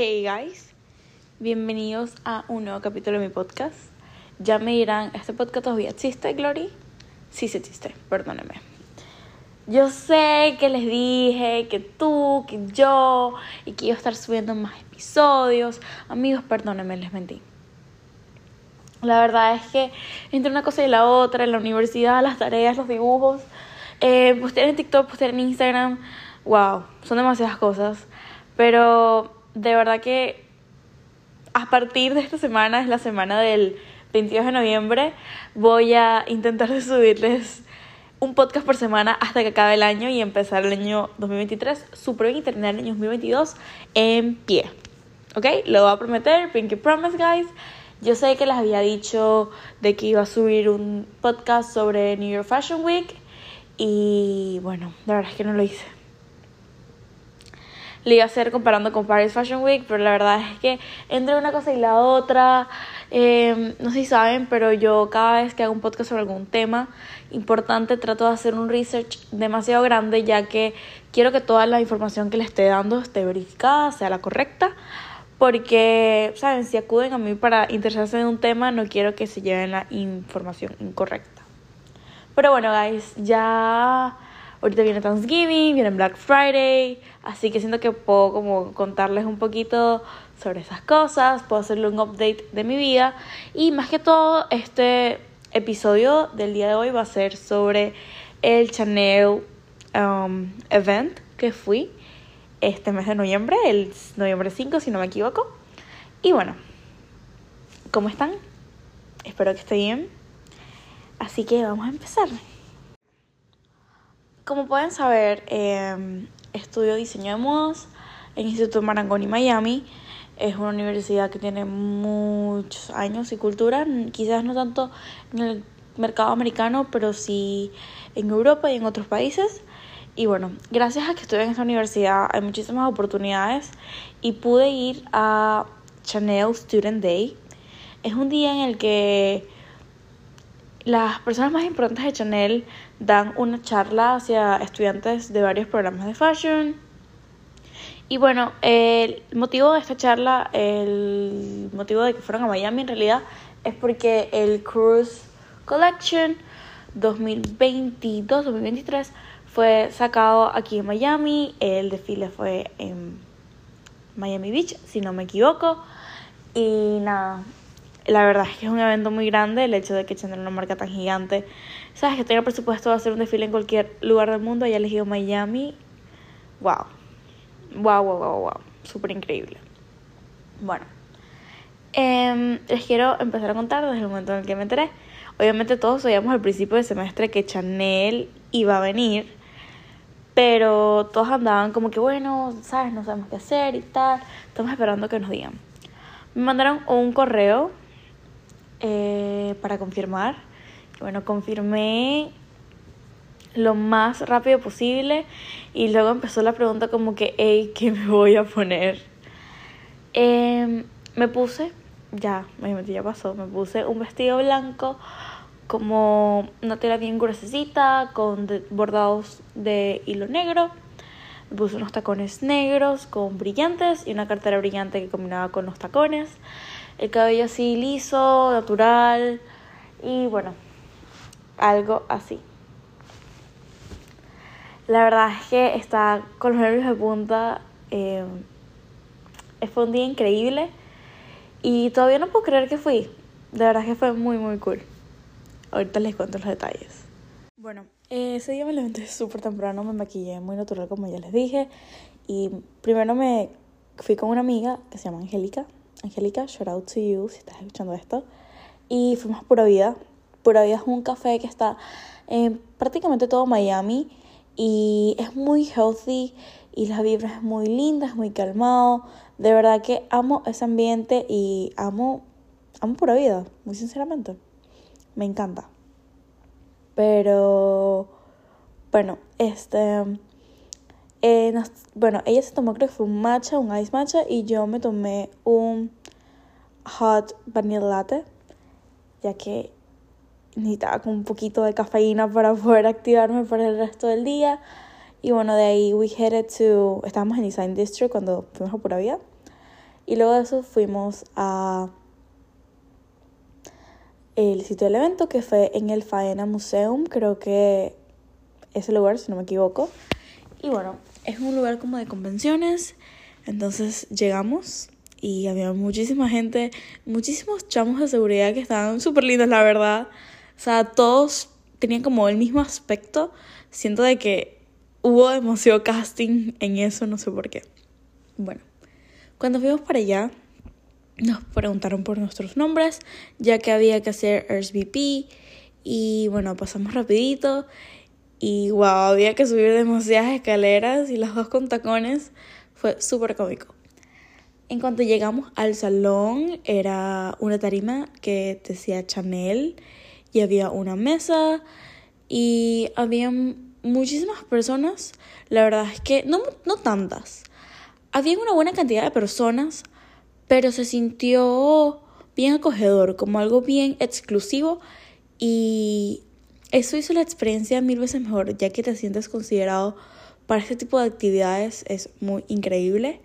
Hey guys, bienvenidos a un nuevo capítulo de mi podcast. Ya me dirán, ¿este podcast todavía existe, Glory? Sí, sí existe, perdónenme. Yo sé que les dije que tú, que yo, y que iba a estar subiendo más episodios. Amigos, perdónenme, les mentí. La verdad es que entre una cosa y la otra, en la universidad, las tareas, los dibujos, eh, postear en TikTok, postear en Instagram, wow, son demasiadas cosas. Pero de verdad que a partir de esta semana, es la semana del 22 de noviembre, voy a intentar subirles un podcast por semana hasta que acabe el año y empezar el año 2023 super bien y terminar el año 2022 en pie. ¿Ok? Lo voy a prometer, Pinky Promise, guys. Yo sé que les había dicho de que iba a subir un podcast sobre New York Fashion Week y bueno, la verdad es que no lo hice. Le iba a hacer comparando con Paris Fashion Week, pero la verdad es que entre una cosa y la otra, eh, no sé si saben, pero yo cada vez que hago un podcast sobre algún tema importante trato de hacer un research demasiado grande, ya que quiero que toda la información que le esté dando esté verificada, sea la correcta porque, ¿saben? Si acuden a mí para interesarse en un tema, no quiero que se lleven la información incorrecta. Pero bueno, guys, ya ahorita viene Thanksgiving, viene Black Friday, así que siento que puedo como contarles un poquito sobre esas cosas, puedo hacerle un update de mi vida y más que todo este episodio del día de hoy va a ser sobre el Chanel um, event que fui este mes de noviembre, el noviembre 5 si no me equivoco. Y bueno, ¿cómo están? Espero que estén bien. Así que vamos a empezar. Como pueden saber, em, estudio diseño de modas en el Instituto Marangoni, Miami. Es una universidad que tiene muchos años y cultura, quizás no tanto en el mercado americano, pero sí en Europa y en otros países. Y bueno, gracias a que estuve en esta universidad hay muchísimas oportunidades y pude ir a Chanel Student Day. Es un día en el que las personas más importantes de Chanel dan una charla hacia estudiantes de varios programas de fashion. Y bueno, el motivo de esta charla, el motivo de que fueron a Miami en realidad, es porque el Cruise Collection 2022-2023 fue sacado aquí en Miami, el desfile fue en Miami Beach, si no me equivoco. Y nada, la verdad es que es un evento muy grande el hecho de que Chanel una marca tan gigante. Sabes que tenga presupuesto de hacer un desfile en cualquier lugar del mundo, haya elegido Miami. Wow. Wow, wow, wow, wow. Súper increíble. Bueno. Eh, les quiero empezar a contar desde el momento en el que me enteré. Obviamente todos sabíamos al principio del semestre que Chanel iba a venir pero todos andaban como que, bueno, ¿sabes? No sabemos qué hacer y tal. Estamos esperando que nos digan. Me mandaron un correo eh, para confirmar. Bueno, confirmé lo más rápido posible y luego empezó la pregunta como que, hey, ¿qué me voy a poner? Em, me puse, ya, ya pasó, me puse un vestido blanco como una tela bien gruesecita con bordados de hilo negro. Me puse unos tacones negros con brillantes y una cartera brillante que combinaba con los tacones. El cabello así liso, natural y bueno, algo así. La verdad es que está con los nervios de punta. Eh, fue un día increíble y todavía no puedo creer que fui. De verdad que fue muy, muy cool. Ahorita les cuento los detalles. Bueno, ese día me levanté súper temprano, me maquillé muy natural como ya les dije. Y primero me fui con una amiga que se llama Angélica. Angélica, shout out to you si estás escuchando esto. Y fuimos a Pura Vida. Pura Vida es un café que está en prácticamente todo Miami. Y es muy healthy y las vibras es muy lindas, muy calmado. De verdad que amo ese ambiente y amo, amo Pura Vida, muy sinceramente me encanta. Pero, bueno, este... Eh, bueno, ella se tomó creo que fue un matcha, un ice matcha y yo me tomé un hot vanilla latte, ya que necesitaba con un poquito de cafeína para poder activarme para el resto del día. Y bueno, de ahí we headed to, estábamos en Design District cuando fuimos a Pura Vida. Y luego de eso fuimos a el sitio del evento que fue en el Faena Museum, creo que ese lugar, si no me equivoco. Y bueno, es un lugar como de convenciones. Entonces llegamos y había muchísima gente, muchísimos chamos de seguridad que estaban súper lindos, la verdad. O sea, todos tenían como el mismo aspecto. Siento de que hubo demasiado casting en eso, no sé por qué. Bueno, cuando fuimos para allá, nos preguntaron por nuestros nombres, ya que había que hacer RSVP y bueno, pasamos rapidito y wow, había que subir demasiadas escaleras y las dos con tacones, fue súper cómico. En cuanto llegamos al salón, era una tarima que decía Chanel y había una mesa y había muchísimas personas. La verdad es que no, no tantas. Había una buena cantidad de personas, pero se sintió bien acogedor, como algo bien exclusivo y eso hizo la experiencia mil veces mejor, ya que te sientes considerado para este tipo de actividades, es muy increíble.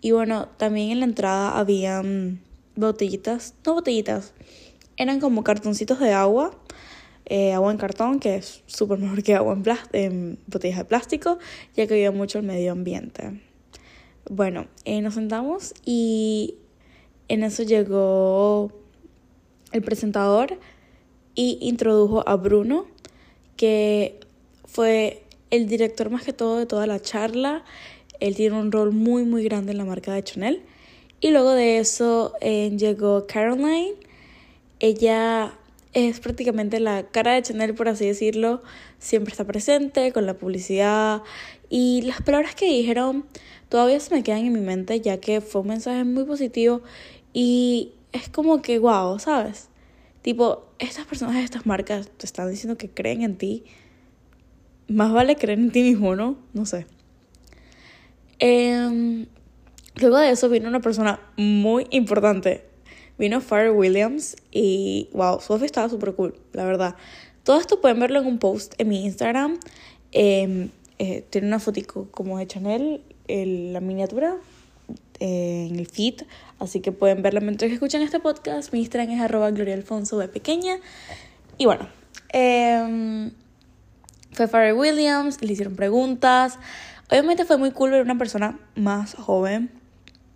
Y bueno, también en la entrada habían botellitas, no botellitas, eran como cartoncitos de agua, eh, agua en cartón, que es súper mejor que agua en, en botellas de plástico, ya que ayuda mucho el medio ambiente. Bueno, eh, nos sentamos y en eso llegó el presentador y introdujo a Bruno, que fue el director más que todo de toda la charla. Él tiene un rol muy muy grande en la marca de Chanel. Y luego de eso eh, llegó Caroline. Ella es prácticamente la cara de Chanel, por así decirlo. Siempre está presente con la publicidad. Y las palabras que dijeron todavía se me quedan en mi mente, ya que fue un mensaje muy positivo y es como que, wow, ¿sabes? Tipo, estas personas de estas marcas te están diciendo que creen en ti. Más vale creer en ti mismo, ¿no? No sé. Em, luego de eso vino una persona muy importante. Vino Farrell Williams y, wow, Sophie estaba súper cool, la verdad. Todo esto pueden verlo en un post en mi Instagram. Em, eh, tiene una fotico como de Chanel, la miniatura en el feed, así que pueden verla mientras escuchan este podcast. Mi Instagram es arroba Gloria Alfonso de pequeña. Y bueno, eh, fue Farrell Williams, le hicieron preguntas. Obviamente fue muy cool ver una persona más joven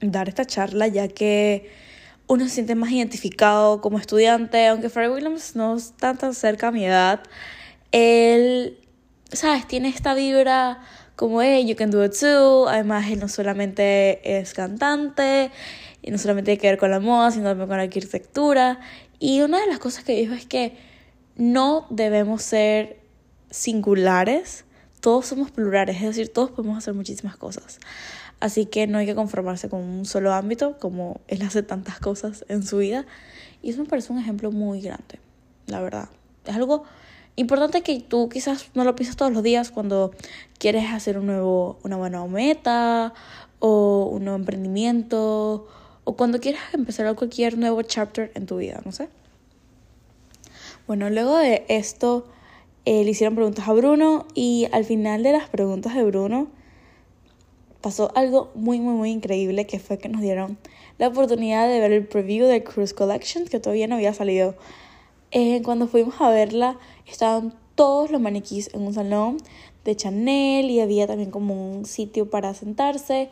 dar esta charla, ya que uno se siente más identificado como estudiante, aunque Farrell Williams no está tan cerca a mi edad. Él, ¿sabes? Tiene esta vibra como, hey, you can do it too. Además, él no solamente es cantante, y no solamente tiene que ver con la moda, sino también con la arquitectura. Y una de las cosas que dijo es que no debemos ser singulares, todos somos plurales, es decir, todos podemos hacer muchísimas cosas. Así que no hay que conformarse con un solo ámbito, como él hace tantas cosas en su vida. Y eso me parece un ejemplo muy grande, la verdad. Es algo Importante que tú quizás no lo pienses todos los días cuando quieres hacer un nuevo, una buena meta o un nuevo emprendimiento o cuando quieras empezar cualquier nuevo chapter en tu vida, no sé. Bueno, luego de esto eh, le hicieron preguntas a Bruno y al final de las preguntas de Bruno pasó algo muy, muy, muy increíble que fue que nos dieron la oportunidad de ver el preview de Cruise Collection que todavía no había salido eh, cuando fuimos a verla, estaban todos los maniquís en un salón de Chanel y había también como un sitio para sentarse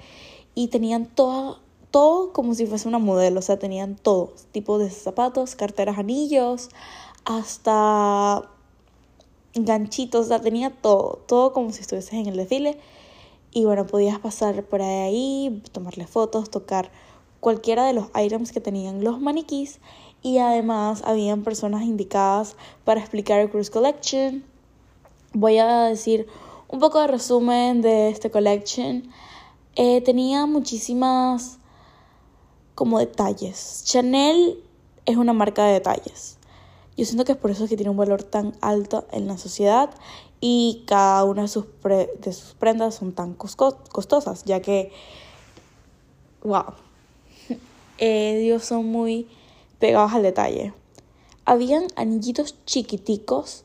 y tenían todo, todo como si fuese una modelo, o sea, tenían todo, tipo de zapatos, carteras, anillos, hasta ganchitos, o sea, tenía todo, todo como si estuvieses en el desfile. Y bueno, podías pasar por ahí, tomarle fotos, tocar cualquiera de los items que tenían los maniquís y además habían personas indicadas para explicar el Cruise Collection. Voy a decir un poco de resumen de este collection. Eh, tenía muchísimas como detalles. Chanel es una marca de detalles. Yo siento que es por eso que tiene un valor tan alto en la sociedad y cada una de sus, de sus prendas son tan costosas, ya que, wow, eh, Dios son muy pegados al detalle. Habían anillitos chiquiticos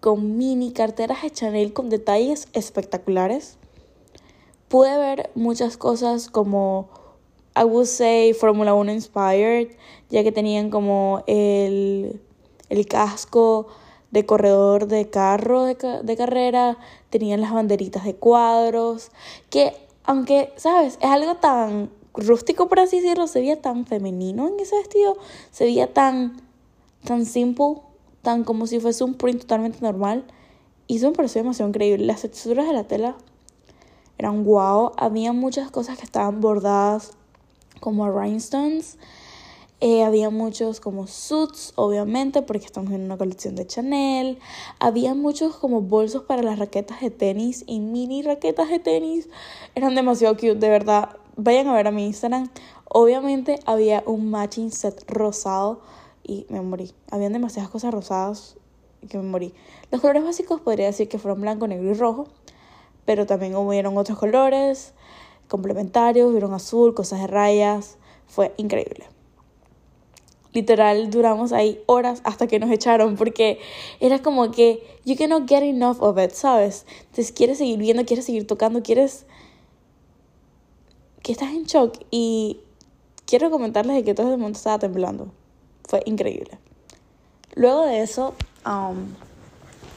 con mini carteras de Chanel con detalles espectaculares. Pude ver muchas cosas como I would say Fórmula 1 inspired, ya que tenían como el, el casco de corredor de carro de, de carrera, tenían las banderitas de cuadros, que aunque, ¿sabes? Es algo tan rústico, por así decirlo, se veía tan femenino en ese vestido, se veía tan, tan simple, tan como si fuese un print totalmente normal. Y eso me pareció demasiado increíble. Las texturas de la tela eran wow. Había muchas cosas que estaban bordadas como rhinestones. Eh, había muchos como suits, obviamente, porque estamos en una colección de Chanel. Había muchos como bolsos para las raquetas de tenis y mini raquetas de tenis. Eran demasiado cute, de verdad. Vayan a ver a mi Instagram. Obviamente había un matching set rosado y me morí. Habían demasiadas cosas rosadas que me morí. Los colores básicos podría decir que fueron blanco, negro y rojo, pero también hubieron otros colores complementarios, hubieron azul, cosas de rayas. Fue increíble literal duramos ahí horas hasta que nos echaron porque era como que you cannot get enough of it, ¿sabes? Entonces quieres seguir viendo, quieres seguir tocando, quieres que estás en shock y quiero comentarles de que todo el mundo estaba temblando. Fue increíble. Luego de eso, um,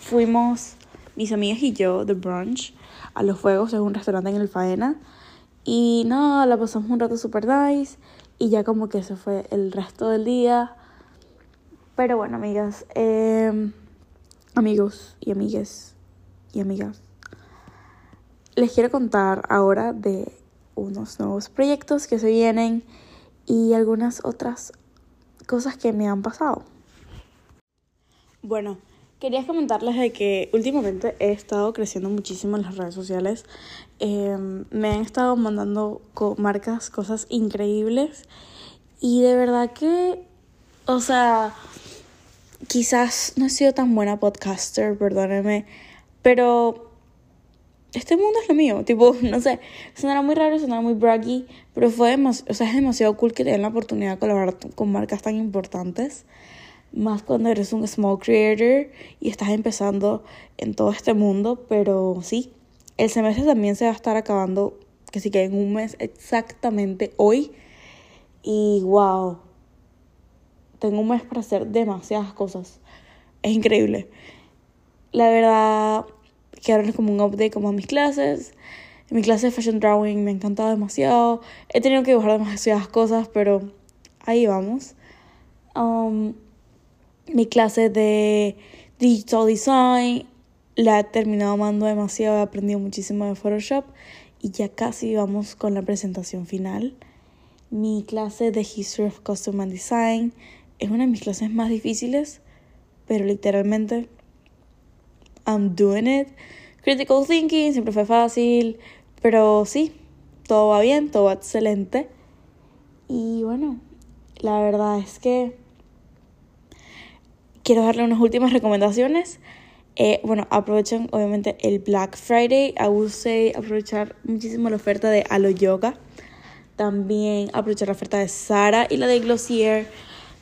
fuimos mis amigas y yo de brunch a Los Fuegos, en un restaurante en el Faena. Y nada, la pasamos un rato super nice. Y ya como que se fue el resto del día. Pero bueno, amigas, em, amigos y amigues y amigas, les quiero contar ahora de unos nuevos proyectos que se vienen y algunas otras cosas que me han pasado. Bueno, quería comentarles de que últimamente he estado creciendo muchísimo en las redes sociales. Em, me han estado mandando marcas cosas increíbles y de verdad que, o sea, quizás no he sido tan buena podcaster, perdónenme, pero este mundo es lo mío, tipo, no sé, sonará muy raro, sonará muy braggy, pero fue o sea, es demasiado cool que te den la oportunidad de colaborar con marcas tan importantes más cuando eres un small creator y estás empezando en todo este mundo, pero sí, el semestre también se va a estar acabando, que sí que en un mes exactamente hoy. Y wow, tengo un mes para hacer demasiadas cosas. Es increíble. La verdad, quiero como un update como a mis clases. Mi clase de fashion drawing me ha encantado demasiado. He tenido que dibujar demasiadas cosas, pero ahí vamos. Um, mi clase de digital design la he terminado amando demasiado, he aprendido muchísimo de Photoshop y ya casi vamos con la presentación final. Mi clase de History of Custom and Design es una de mis clases más difíciles, pero literalmente I'm doing it. Critical thinking siempre fue fácil, pero sí, todo va bien, todo va excelente. Y bueno, la verdad es que quiero darle unas últimas recomendaciones. Eh, bueno, aprovechen obviamente el Black Friday. Say aprovechar muchísimo la oferta de Alo Yoga. También aprovechar la oferta de Sara y la de Glossier.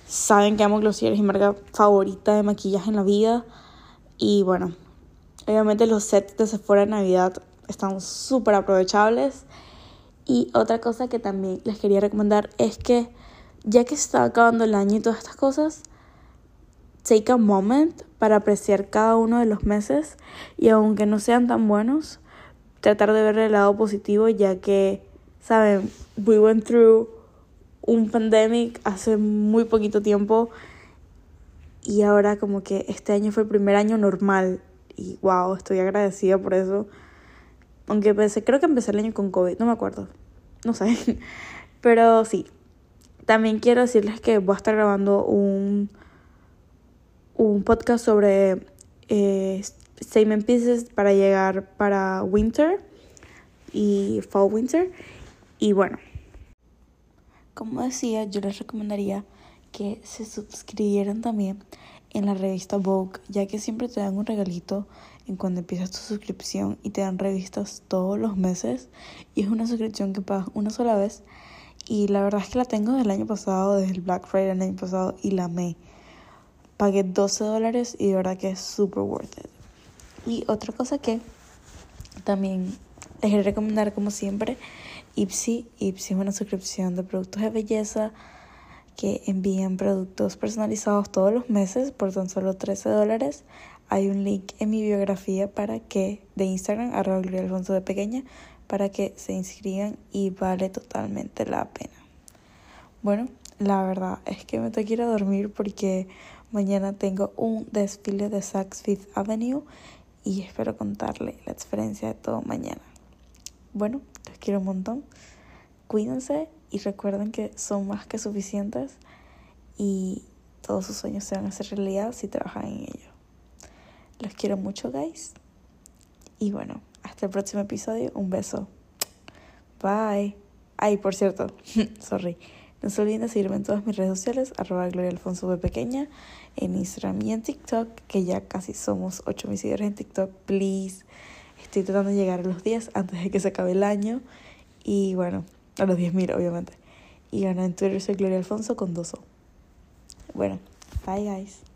Saben que amo Glossier, es mi marca favorita de maquillaje en la vida. Y bueno, obviamente los sets de Sephora de Navidad están súper aprovechables. Y otra cosa que también les quería recomendar es que ya que está acabando el año y todas estas cosas, take a moment para apreciar cada uno de los meses y aunque no sean tan buenos, tratar de ver el lado positivo ya que, saben, we went through un pandemic hace muy poquito tiempo y ahora como que este año fue el primer año normal y wow, estoy agradecida por eso. Aunque pensé, creo que empecé el año con COVID, no me acuerdo, no sé. Pero sí, también quiero decirles que voy a estar grabando un un podcast sobre eh, statement pieces para llegar para winter y fall winter. Y bueno, como decía, yo les recomendaría que se suscribieran también en la revista Vogue, ya que siempre te dan un regalito en cuando empiezas tu suscripción y te dan revistas todos los meses. Y es una suscripción que pagas una sola vez. Y la verdad es que la tengo desde el año pasado, desde el Black Friday del año pasado, y la amé pagué 12 dólares y de verdad que es súper worth it. Y otra cosa que también les quiero recomendar como siempre Ipsy. Ipsy es una suscripción de productos de belleza que envían productos personalizados todos los meses por tan solo 13 dólares. Hay un link en mi biografía para que de Instagram, arroba Gloria Alfonso de Pequeña, para que se inscriban y vale totalmente la pena. Bueno, la verdad es que me tengo que dormir porque mañana tengo un desfile de Saks Fifth Avenue y espero contarle la experiencia de todo mañana. Bueno, los quiero un montón. Cuídense y recuerden que son más que suficientes y todos sus sueños se van a hacer realidad si trabajan en ello. Los quiero mucho, guys. Y bueno, hasta el próximo episodio. Un beso. Bye. Ay, por cierto, sorry. No se olviden de seguirme en todas mis redes sociales, arroba Gloria Alfonso Pequeña, en Instagram y en TikTok, que ya casi somos 8 mil seguidores en TikTok, please. Estoy tratando de llegar a los 10 antes de que se acabe el año. Y bueno, a los 10 mil, obviamente. Y bueno, en Twitter soy Gloria Alfonso con dos O. Bueno, bye guys.